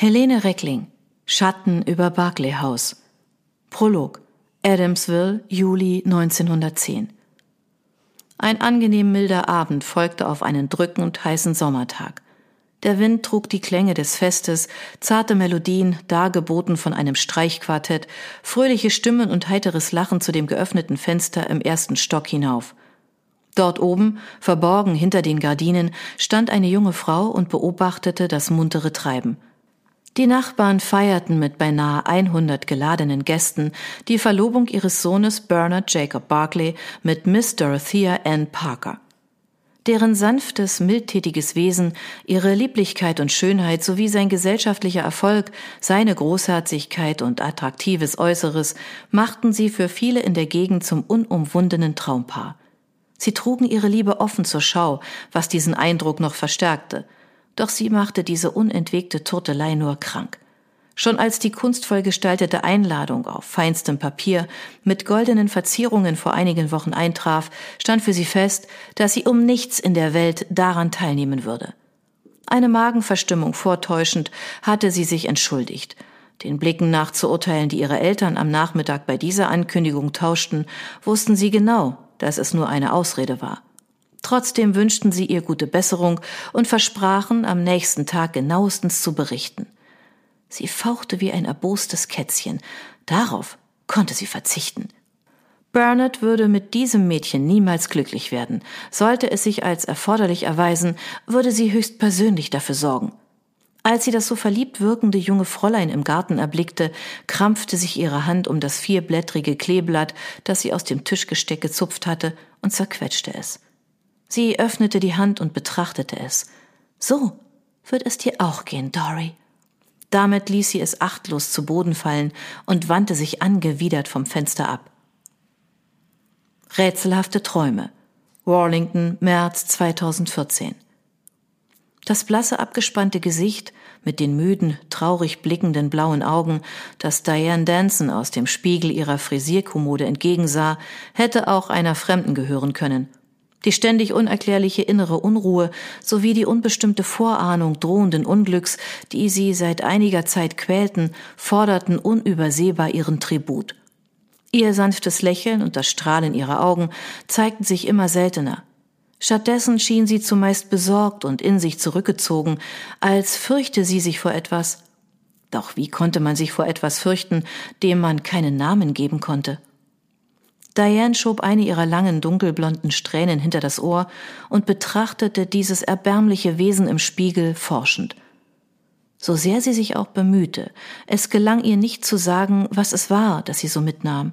Helene Reckling Schatten über Barclay House Prolog Adamsville, Juli 1910 Ein angenehm milder Abend folgte auf einen drückend heißen Sommertag. Der Wind trug die Klänge des Festes, zarte Melodien, dargeboten von einem Streichquartett, fröhliche Stimmen und heiteres Lachen zu dem geöffneten Fenster im ersten Stock hinauf. Dort oben, verborgen hinter den Gardinen, stand eine junge Frau und beobachtete das muntere Treiben. Die Nachbarn feierten mit beinahe 100 geladenen Gästen die Verlobung ihres Sohnes Bernard Jacob Barclay mit Miss Dorothea Ann Parker. Deren sanftes, mildtätiges Wesen, ihre Lieblichkeit und Schönheit sowie sein gesellschaftlicher Erfolg, seine Großherzigkeit und attraktives Äußeres machten sie für viele in der Gegend zum unumwundenen Traumpaar. Sie trugen ihre Liebe offen zur Schau, was diesen Eindruck noch verstärkte – doch sie machte diese unentwegte Turtelei nur krank. Schon als die kunstvoll gestaltete Einladung auf feinstem Papier mit goldenen Verzierungen vor einigen Wochen eintraf, stand für sie fest, dass sie um nichts in der Welt daran teilnehmen würde. Eine Magenverstimmung vortäuschend hatte sie sich entschuldigt. Den Blicken nach zu urteilen, die ihre Eltern am Nachmittag bei dieser Ankündigung tauschten, wussten sie genau, dass es nur eine Ausrede war. Trotzdem wünschten sie ihr gute Besserung und versprachen, am nächsten Tag genauestens zu berichten. Sie fauchte wie ein erbostes Kätzchen. Darauf konnte sie verzichten. Bernard würde mit diesem Mädchen niemals glücklich werden. Sollte es sich als erforderlich erweisen, würde sie höchst persönlich dafür sorgen. Als sie das so verliebt wirkende junge Fräulein im Garten erblickte, krampfte sich ihre Hand um das vierblättrige Kleeblatt, das sie aus dem Tischgesteck gezupft hatte, und zerquetschte es. Sie öffnete die Hand und betrachtete es. So wird es dir auch gehen, Dory. Damit ließ sie es achtlos zu Boden fallen und wandte sich angewidert vom Fenster ab. Rätselhafte Träume. Warlington, März 2014. Das blasse, abgespannte Gesicht mit den müden, traurig blickenden blauen Augen, das Diane Danson aus dem Spiegel ihrer Frisierkommode entgegensah, hätte auch einer Fremden gehören können. Die ständig unerklärliche innere Unruhe sowie die unbestimmte Vorahnung drohenden Unglücks, die sie seit einiger Zeit quälten, forderten unübersehbar ihren Tribut. Ihr sanftes Lächeln und das Strahlen ihrer Augen zeigten sich immer seltener. Stattdessen schien sie zumeist besorgt und in sich zurückgezogen, als fürchte sie sich vor etwas. Doch wie konnte man sich vor etwas fürchten, dem man keinen Namen geben konnte? Diane schob eine ihrer langen dunkelblonden Strähnen hinter das Ohr und betrachtete dieses erbärmliche Wesen im Spiegel forschend. So sehr sie sich auch bemühte, es gelang ihr nicht zu sagen, was es war, das sie so mitnahm.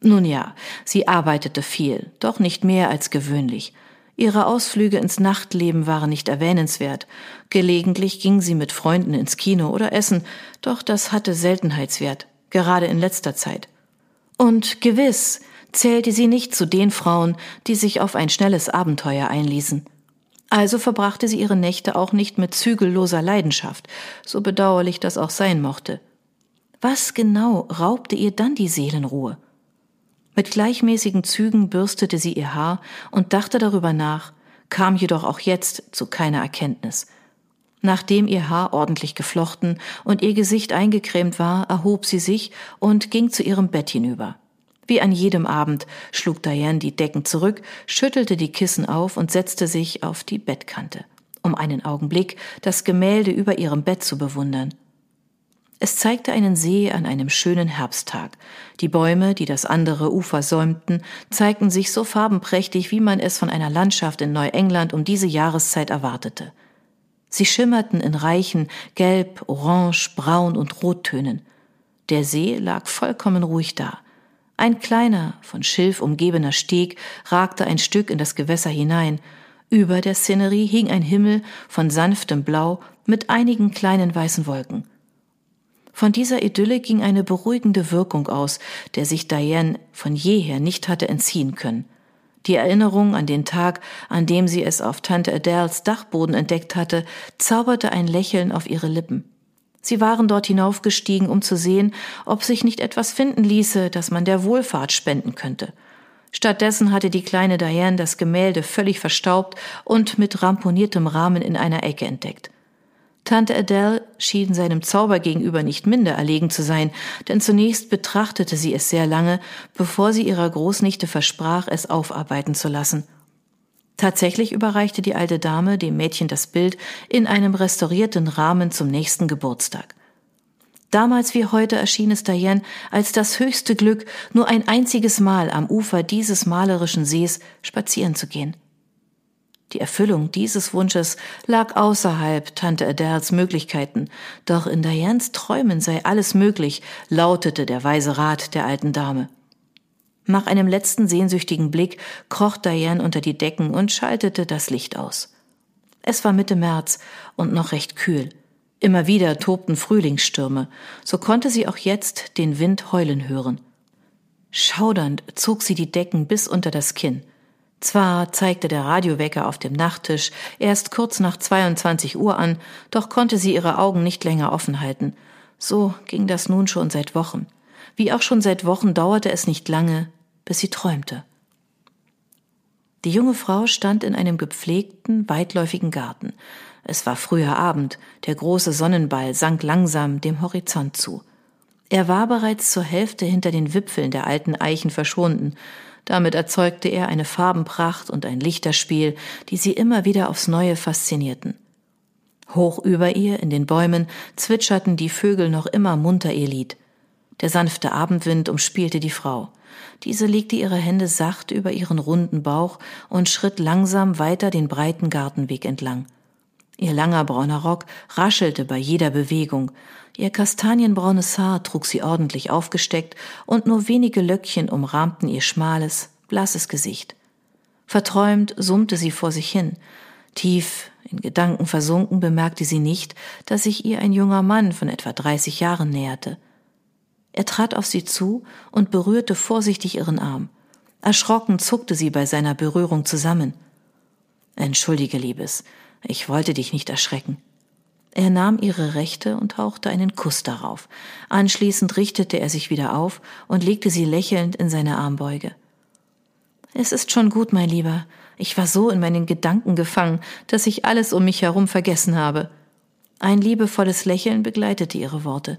Nun ja, sie arbeitete viel, doch nicht mehr als gewöhnlich. Ihre Ausflüge ins Nachtleben waren nicht erwähnenswert. Gelegentlich ging sie mit Freunden ins Kino oder essen, doch das hatte Seltenheitswert, gerade in letzter Zeit. Und gewiss, zählte sie nicht zu den Frauen, die sich auf ein schnelles Abenteuer einließen. Also verbrachte sie ihre Nächte auch nicht mit zügelloser Leidenschaft, so bedauerlich das auch sein mochte. Was genau raubte ihr dann die Seelenruhe? Mit gleichmäßigen Zügen bürstete sie ihr Haar und dachte darüber nach, kam jedoch auch jetzt zu keiner Erkenntnis. Nachdem ihr Haar ordentlich geflochten und ihr Gesicht eingecremt war, erhob sie sich und ging zu ihrem Bett hinüber. Wie an jedem Abend schlug Diane die Decken zurück, schüttelte die Kissen auf und setzte sich auf die Bettkante, um einen Augenblick das Gemälde über ihrem Bett zu bewundern. Es zeigte einen See an einem schönen Herbsttag. Die Bäume, die das andere Ufer säumten, zeigten sich so farbenprächtig, wie man es von einer Landschaft in Neuengland um diese Jahreszeit erwartete. Sie schimmerten in reichen Gelb, Orange, Braun und Rottönen. Der See lag vollkommen ruhig da. Ein kleiner, von Schilf umgebener Steg ragte ein Stück in das Gewässer hinein. Über der Szenerie hing ein Himmel von sanftem Blau mit einigen kleinen weißen Wolken. Von dieser Idylle ging eine beruhigende Wirkung aus, der sich Diane von jeher nicht hatte entziehen können. Die Erinnerung an den Tag, an dem sie es auf Tante Adels Dachboden entdeckt hatte, zauberte ein Lächeln auf ihre Lippen. Sie waren dort hinaufgestiegen, um zu sehen, ob sich nicht etwas finden ließe, das man der Wohlfahrt spenden könnte. Stattdessen hatte die kleine Diane das Gemälde völlig verstaubt und mit ramponiertem Rahmen in einer Ecke entdeckt. Tante Adele schien seinem Zauber gegenüber nicht minder erlegen zu sein, denn zunächst betrachtete sie es sehr lange, bevor sie ihrer Großnichte versprach, es aufarbeiten zu lassen. Tatsächlich überreichte die alte Dame dem Mädchen das Bild in einem restaurierten Rahmen zum nächsten Geburtstag. Damals wie heute erschien es Diane als das höchste Glück, nur ein einziges Mal am Ufer dieses malerischen Sees spazieren zu gehen. Die Erfüllung dieses Wunsches lag außerhalb Tante Adels Möglichkeiten, doch in Dianes Träumen sei alles möglich, lautete der weise Rat der alten Dame. Nach einem letzten sehnsüchtigen Blick kroch Diane unter die Decken und schaltete das Licht aus. Es war Mitte März und noch recht kühl. Immer wieder tobten Frühlingsstürme, so konnte sie auch jetzt den Wind heulen hören. Schaudernd zog sie die Decken bis unter das Kinn. Zwar zeigte der Radiowecker auf dem Nachttisch erst kurz nach 22 Uhr an, doch konnte sie ihre Augen nicht länger offen halten. So ging das nun schon seit Wochen. Wie auch schon seit Wochen dauerte es nicht lange, bis sie träumte. Die junge Frau stand in einem gepflegten, weitläufigen Garten. Es war früher Abend, der große Sonnenball sank langsam dem Horizont zu. Er war bereits zur Hälfte hinter den Wipfeln der alten Eichen verschwunden. Damit erzeugte er eine Farbenpracht und ein Lichterspiel, die sie immer wieder aufs Neue faszinierten. Hoch über ihr in den Bäumen zwitscherten die Vögel noch immer munter ihr Lied. Der sanfte Abendwind umspielte die Frau. Diese legte ihre Hände sacht über ihren runden Bauch und schritt langsam weiter den breiten Gartenweg entlang. Ihr langer brauner Rock raschelte bei jeder Bewegung. Ihr kastanienbraunes Haar trug sie ordentlich aufgesteckt und nur wenige Löckchen umrahmten ihr schmales, blasses Gesicht. Verträumt summte sie vor sich hin. Tief in Gedanken versunken bemerkte sie nicht, dass sich ihr ein junger Mann von etwa dreißig Jahren näherte. Er trat auf sie zu und berührte vorsichtig ihren Arm. Erschrocken zuckte sie bei seiner Berührung zusammen. Entschuldige, Liebes, ich wollte dich nicht erschrecken. Er nahm ihre rechte und hauchte einen Kuss darauf. Anschließend richtete er sich wieder auf und legte sie lächelnd in seine Armbeuge. Es ist schon gut, mein Lieber. Ich war so in meinen Gedanken gefangen, dass ich alles um mich herum vergessen habe. Ein liebevolles Lächeln begleitete ihre Worte.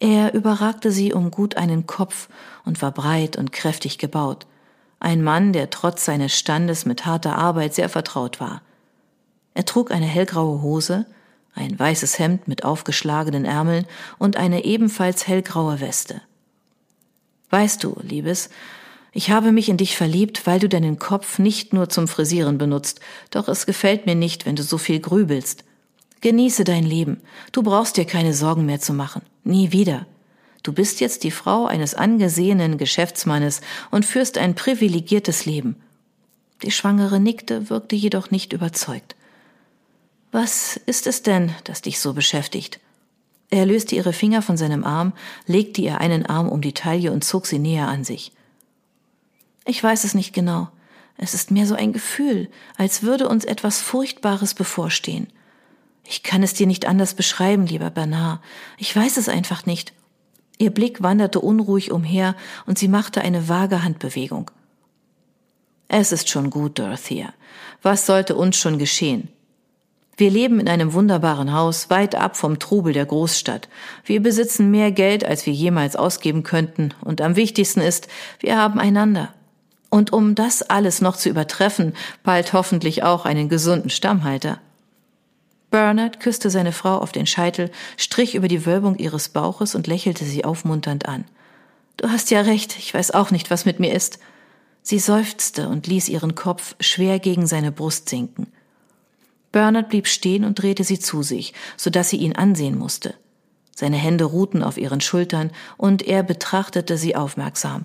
Er überragte sie um gut einen Kopf und war breit und kräftig gebaut. Ein Mann, der trotz seines Standes mit harter Arbeit sehr vertraut war. Er trug eine hellgraue Hose, ein weißes Hemd mit aufgeschlagenen Ärmeln und eine ebenfalls hellgraue Weste. Weißt du, Liebes, ich habe mich in dich verliebt, weil du deinen Kopf nicht nur zum Frisieren benutzt, doch es gefällt mir nicht, wenn du so viel grübelst. Genieße dein Leben, du brauchst dir keine Sorgen mehr zu machen, nie wieder. Du bist jetzt die Frau eines angesehenen Geschäftsmannes und führst ein privilegiertes Leben. Die Schwangere nickte, wirkte jedoch nicht überzeugt. Was ist es denn, das dich so beschäftigt? Er löste ihre Finger von seinem Arm, legte ihr einen Arm um die Taille und zog sie näher an sich. Ich weiß es nicht genau. Es ist mehr so ein Gefühl, als würde uns etwas Furchtbares bevorstehen. Ich kann es dir nicht anders beschreiben, lieber Bernard. Ich weiß es einfach nicht. Ihr Blick wanderte unruhig umher und sie machte eine vage Handbewegung. Es ist schon gut, Dorothea. Was sollte uns schon geschehen? Wir leben in einem wunderbaren Haus, weit ab vom Trubel der Großstadt. Wir besitzen mehr Geld, als wir jemals ausgeben könnten, und am wichtigsten ist, wir haben einander. Und um das alles noch zu übertreffen, bald hoffentlich auch einen gesunden Stammhalter. Bernard küsste seine Frau auf den Scheitel, strich über die Wölbung ihres Bauches und lächelte sie aufmunternd an. Du hast ja recht, ich weiß auch nicht, was mit mir ist. Sie seufzte und ließ ihren Kopf schwer gegen seine Brust sinken. Bernard blieb stehen und drehte sie zu sich, so dass sie ihn ansehen musste. Seine Hände ruhten auf ihren Schultern und er betrachtete sie aufmerksam.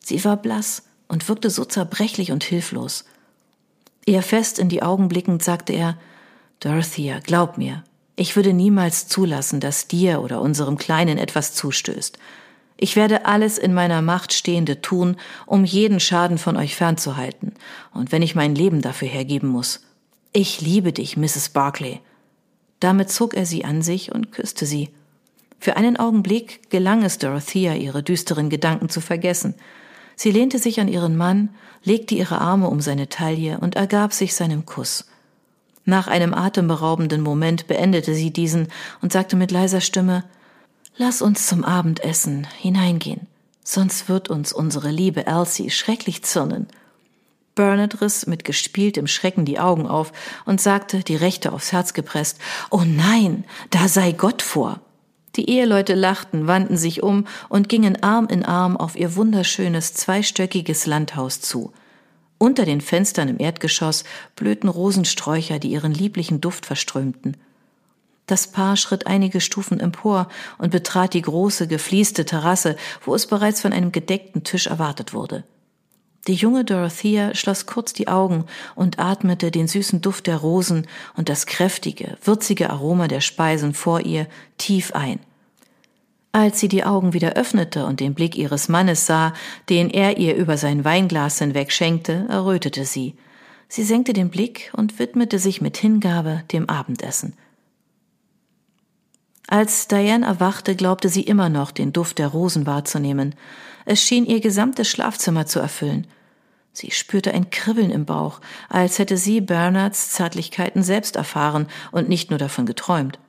Sie war blass und wirkte so zerbrechlich und hilflos. Ihr fest in die Augen blickend sagte er, Dorothea, glaub mir, ich würde niemals zulassen, dass dir oder unserem Kleinen etwas zustößt. Ich werde alles in meiner Macht Stehende tun, um jeden Schaden von euch fernzuhalten, und wenn ich mein Leben dafür hergeben muss. Ich liebe dich, Mrs. Barclay. Damit zog er sie an sich und küsste sie. Für einen Augenblick gelang es Dorothea, ihre düsteren Gedanken zu vergessen. Sie lehnte sich an ihren Mann, legte ihre Arme um seine Taille und ergab sich seinem Kuss. Nach einem atemberaubenden Moment beendete sie diesen und sagte mit leiser Stimme Lass uns zum Abendessen hineingehen, sonst wird uns unsere liebe Elsie schrecklich zürnen. Bernard riss mit gespieltem Schrecken die Augen auf und sagte, die Rechte aufs Herz gepresst, Oh nein, da sei Gott vor. Die Eheleute lachten, wandten sich um und gingen Arm in Arm auf ihr wunderschönes zweistöckiges Landhaus zu. Unter den Fenstern im Erdgeschoss blühten Rosensträucher, die ihren lieblichen Duft verströmten. Das Paar schritt einige Stufen empor und betrat die große, geflieste Terrasse, wo es bereits von einem gedeckten Tisch erwartet wurde. Die junge Dorothea schloss kurz die Augen und atmete den süßen Duft der Rosen und das kräftige, würzige Aroma der Speisen vor ihr tief ein. Als sie die Augen wieder öffnete und den Blick ihres Mannes sah, den er ihr über sein Weinglas hinweg schenkte, errötete sie. Sie senkte den Blick und widmete sich mit Hingabe dem Abendessen. Als Diane erwachte, glaubte sie immer noch, den Duft der Rosen wahrzunehmen. Es schien ihr gesamtes Schlafzimmer zu erfüllen. Sie spürte ein Kribbeln im Bauch, als hätte sie Bernards Zärtlichkeiten selbst erfahren und nicht nur davon geträumt.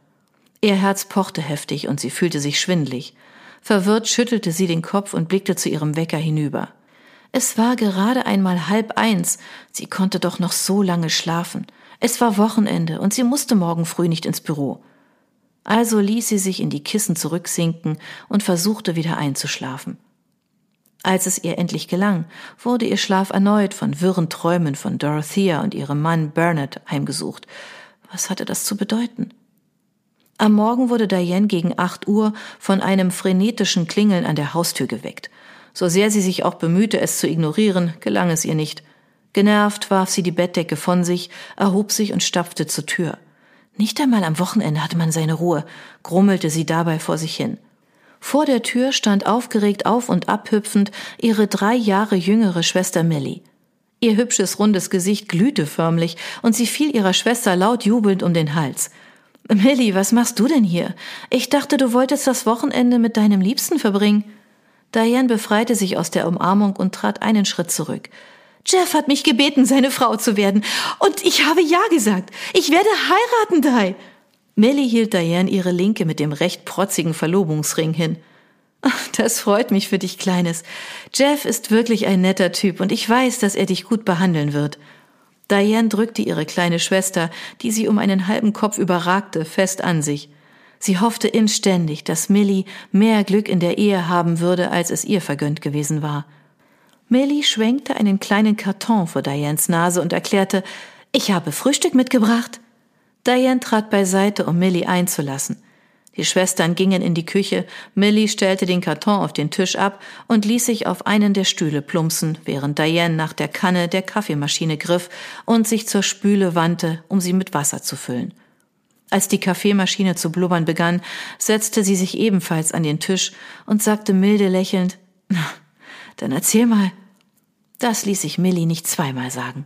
Ihr Herz pochte heftig und sie fühlte sich schwindlig. Verwirrt schüttelte sie den Kopf und blickte zu ihrem Wecker hinüber. Es war gerade einmal halb eins, sie konnte doch noch so lange schlafen. Es war Wochenende und sie musste morgen früh nicht ins Büro. Also ließ sie sich in die Kissen zurücksinken und versuchte wieder einzuschlafen. Als es ihr endlich gelang, wurde ihr Schlaf erneut von wirren Träumen von Dorothea und ihrem Mann Bernard heimgesucht. Was hatte das zu bedeuten? Am Morgen wurde Diane gegen acht Uhr von einem frenetischen Klingeln an der Haustür geweckt. So sehr sie sich auch bemühte, es zu ignorieren, gelang es ihr nicht. Genervt warf sie die Bettdecke von sich, erhob sich und stapfte zur Tür. Nicht einmal am Wochenende hatte man seine Ruhe, grummelte sie dabei vor sich hin. Vor der Tür stand aufgeregt auf und abhüpfend ihre drei Jahre jüngere Schwester Millie. Ihr hübsches rundes Gesicht glühte förmlich und sie fiel ihrer Schwester laut jubelnd um den Hals. Millie, was machst du denn hier? Ich dachte, du wolltest das Wochenende mit deinem Liebsten verbringen. Diane befreite sich aus der Umarmung und trat einen Schritt zurück. Jeff hat mich gebeten, seine Frau zu werden. Und ich habe Ja gesagt. Ich werde heiraten, Di. Millie hielt Diane ihre Linke mit dem recht protzigen Verlobungsring hin. Das freut mich für dich, Kleines. Jeff ist wirklich ein netter Typ und ich weiß, dass er dich gut behandeln wird. Diane drückte ihre kleine Schwester, die sie um einen halben Kopf überragte, fest an sich. Sie hoffte inständig, dass Millie mehr Glück in der Ehe haben würde, als es ihr vergönnt gewesen war. Millie schwenkte einen kleinen Karton vor Dianes Nase und erklärte, ich habe Frühstück mitgebracht. Diane trat beiseite, um Millie einzulassen. Die Schwestern gingen in die Küche, Millie stellte den Karton auf den Tisch ab und ließ sich auf einen der Stühle plumpsen, während Diane nach der Kanne der Kaffeemaschine griff und sich zur Spüle wandte, um sie mit Wasser zu füllen. Als die Kaffeemaschine zu blubbern begann, setzte sie sich ebenfalls an den Tisch und sagte milde lächelnd, Na, dann erzähl mal. Das ließ sich Millie nicht zweimal sagen.